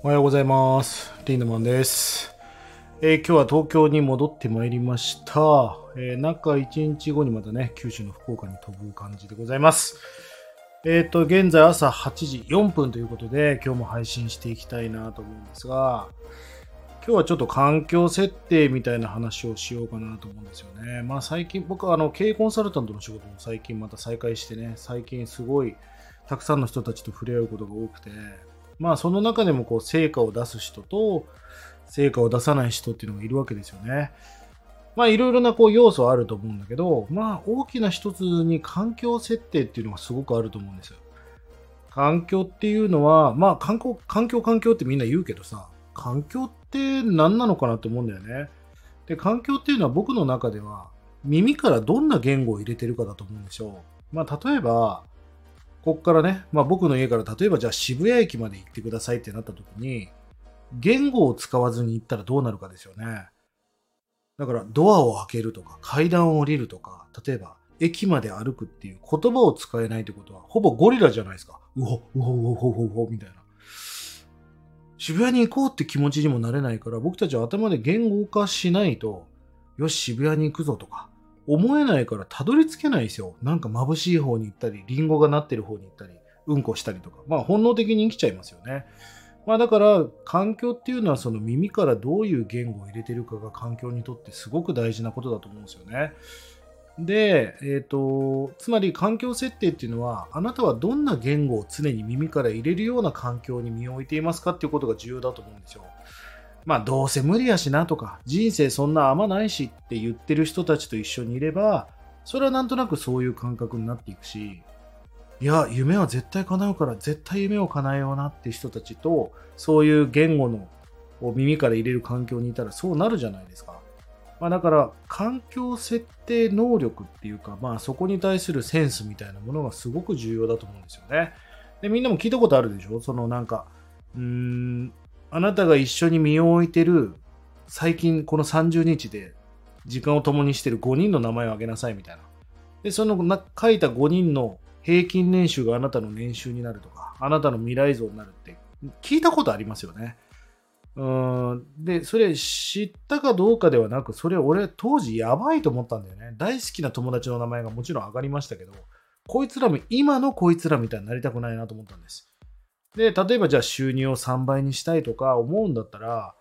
おはようございます。リンダマンです。えー今日は東京に戻ってまいりました。えー中1日後にまたね、九州の福岡に飛ぶ感じでございます。えっ、と、現在朝8時4分ということで、今日も配信していきたいなと思うんですが、今日はちょっと環境設定みたいな話をしようかなと思うんですよね。まあ最近、僕はあの経営コンサルタントの仕事も最近また再開してね、最近すごいたくさんの人たちと触れ合うことが多くて、まあその中でもこう成果を出す人と成果を出さない人っていうのがいるわけですよね。まあいろいろなこう要素はあると思うんだけど、まあ大きな一つに環境設定っていうのがすごくあると思うんですよ。環境っていうのは、まあ環境、環境、環境ってみんな言うけどさ、環境って何なのかなって思うんだよね。で、環境っていうのは僕の中では耳からどんな言語を入れてるかだと思うんですよ。まあ例えば、こっからね、まあ僕の家から例えばじゃあ渋谷駅まで行ってくださいってなった時に、言語を使わずに行ったらどうなるかですよね。だからドアを開けるとか階段を降りるとか、例えば駅まで歩くっていう言葉を使えないってことは、ほぼゴリラじゃないですか。うほ、うほ、うほ、うほ、うほ、みたいな。渋谷に行こうって気持ちにもなれないから、僕たちは頭で言語化しないと、よし、渋谷に行くぞとか、思えないからたどり着けないですよ。なんか眩しい方に行ったり、リンゴがなってる方に行ったり、うんこしたりとか。まあ本能的に生きちゃいますよね。まあだから環境っていうのはその耳からどういう言語を入れてるかが環境にとってすごく大事なことだと思うんですよね。で、えっ、と、つまり環境設定っていうのは、あなたはどんな言語を常に耳から入れるような環境に身を置いていますかっていうことが重要だと思うんですよ。まあどうせ無理やしなとか、人生そんな甘ないしって言ってる人たちと一緒にいれば、それはなんとなくそういう感覚になっていくし、いや、夢は絶対叶うから絶対夢を叶えようなって人たちと、そういう言語のを耳から入れる環境にいたらそうなるじゃないですか。まあだから、環境設定能力っていうか、まあそこに対するセンスみたいなものがすごく重要だと思うんですよね。で、みんなも聞いたことあるでしょ？そのなんか、うーん、あなたが一緒に身を置いてる、最近この30日で時間を共にしてる5人の名前を挙げなさいみたいな。で、その書いた5人の平均年収があなたの年収になるとか、あなたの未来像になるって聞いたことありますよね。うんで、それ知ったかどうかではなく、それ俺当時やばいと思ったんだよね。大好きな友達の名前がもちろん上がりましたけど、こいつらも今のこいつらみたいになりたくないなと思ったんです。で、例えばじゃあ収入を3倍にしたいとか思うんだったら、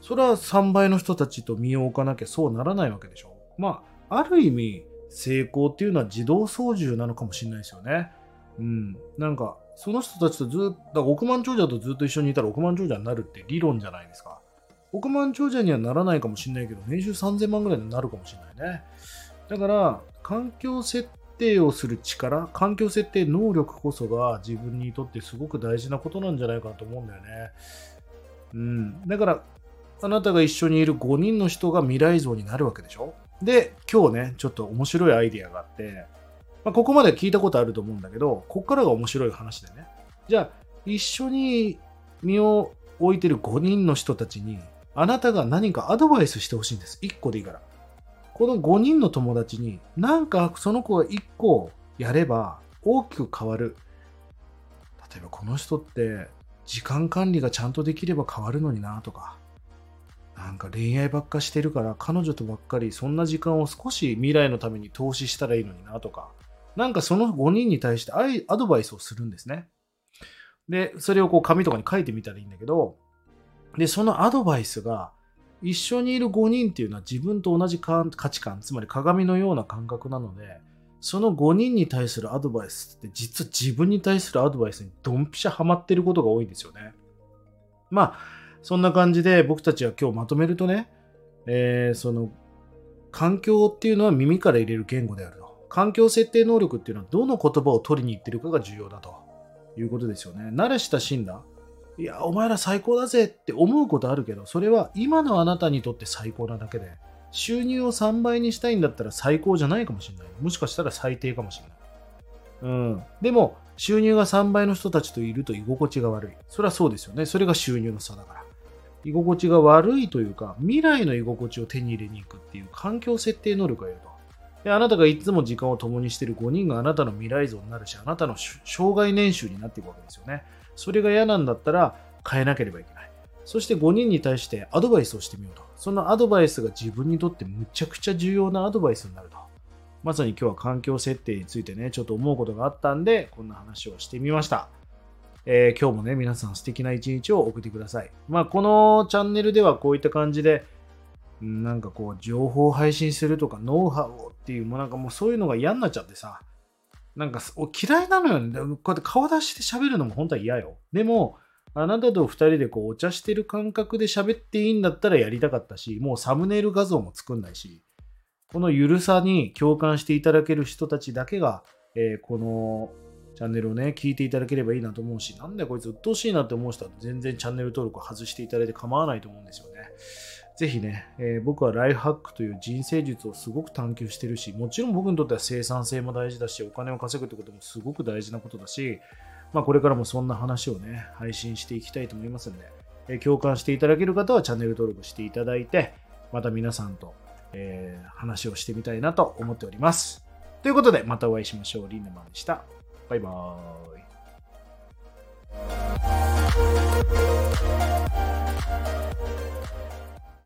それは3倍の人たちと身を置かなきゃそうならないわけでしょ。まあ、ある意味、成功っていうのは自動操縦なのかもしれないですよね。うん。なんか、その人たちとずっと、だから億万長者とずっと一緒にいたら億万長者になるって理論じゃないですか。億万長者にはならないかもしれないけど、年収3000万ぐらいになるかもしれないね。だから、環境設定をする力、環境設定能力こそが自分にとってすごく大事なことなんじゃないかなと思うんだよね。うん。だから、あなたが一緒にいる5人の人が未来像になるわけでしょ？で、今日ね、ちょっと面白いアイディアがあって、まあ、ここまで聞いたことあると思うんだけど、ここからが面白い話でね。じゃあ、一緒に身を置いてる5人の人たちに、あなたが何かアドバイスしてほしいんです。1個でいいから。この5人の友達に、なんかその子が1個やれば大きく変わる。例えばこの人って時間管理がちゃんとできれば変わるのになとか。なんか恋愛ばっかしてるから彼女とばっかりそんな時間を少し未来のために投資したらいいのになとか。なんかその5人に対してアイアドバイスをするんですね。で、それをこう紙とかに書いてみたらいいんだけど、で、そのアドバイスが一緒にいる5人っていうのは自分と同じ価値観、つまり鏡のような感覚なので、その5人に対するアドバイスって実は自分に対するアドバイスにドンピシャハマってることが多いんですよね。まあ、そんな感じで僕たちは今日まとめるとね、えーその環境っていうのは耳から入れる言語であると。環境設定能力っていうのはどの言葉を取りに行ってるかが重要だということですよね。慣れ親しんだ。いや、お前ら最高だぜって思うことあるけど、それは今のあなたにとって最高なだけで、収入を3倍にしたいんだったら最高じゃないかもしれない。もしかしたら最低かもしれない。うん。でも、収入が3倍の人たちといると居心地が悪い。それはそうですよね。それが収入の差だから。居心地が悪いというか、未来の居心地を手に入れに行くっていう環境設定能力がいると。で、あなたがいつも時間を共にしている5人があなたの未来像になるし、あなたのし生涯年収になっていくわけですよね。それが嫌なんだったら、変えなければいけない。そして5人に対してアドバイスをしてみようと。そのアドバイスが自分にとってむちゃくちゃ重要なアドバイスになると。まさに今日は環境設定についてね、ちょっと思うことがあったんで、こんな話をしてみました。えー、今日もね、皆さん素敵な一日を送ってください。まあ、このチャンネルではこういった感じで、なんかこう、情報配信するとか、ノウハウをっていう、もうなんかもうそういうのが嫌になっちゃってさ、なんか嫌いなのよね。こうやって顔出して喋るのも本当は嫌よ。でも、あなたと二人でこうお茶してる感覚で喋っていいんだったらやりたかったし、もうサムネイル画像も作んないし、このゆるさに共感していただける人たちだけが、えー、このチャンネルをね、聞いていただければいいなと思うし、なんだこいつ鬱陶しいなって思う人は全然チャンネル登録を外していただいて構わないと思うんですよね。ぜひね、えー、僕はライフハックという人生術をすごく探求してるし、もちろん僕にとっては生産性も大事だし、お金を稼ぐってこともすごく大事なことだし、まあ、これからもそんな話をね、配信していきたいと思いますので、えー、共感していただける方はチャンネル登録していただいて、また皆さんと、えー、話をしてみたいなと思っております。ということで、またお会いしましょう。リンネマンでした。バイバーイ。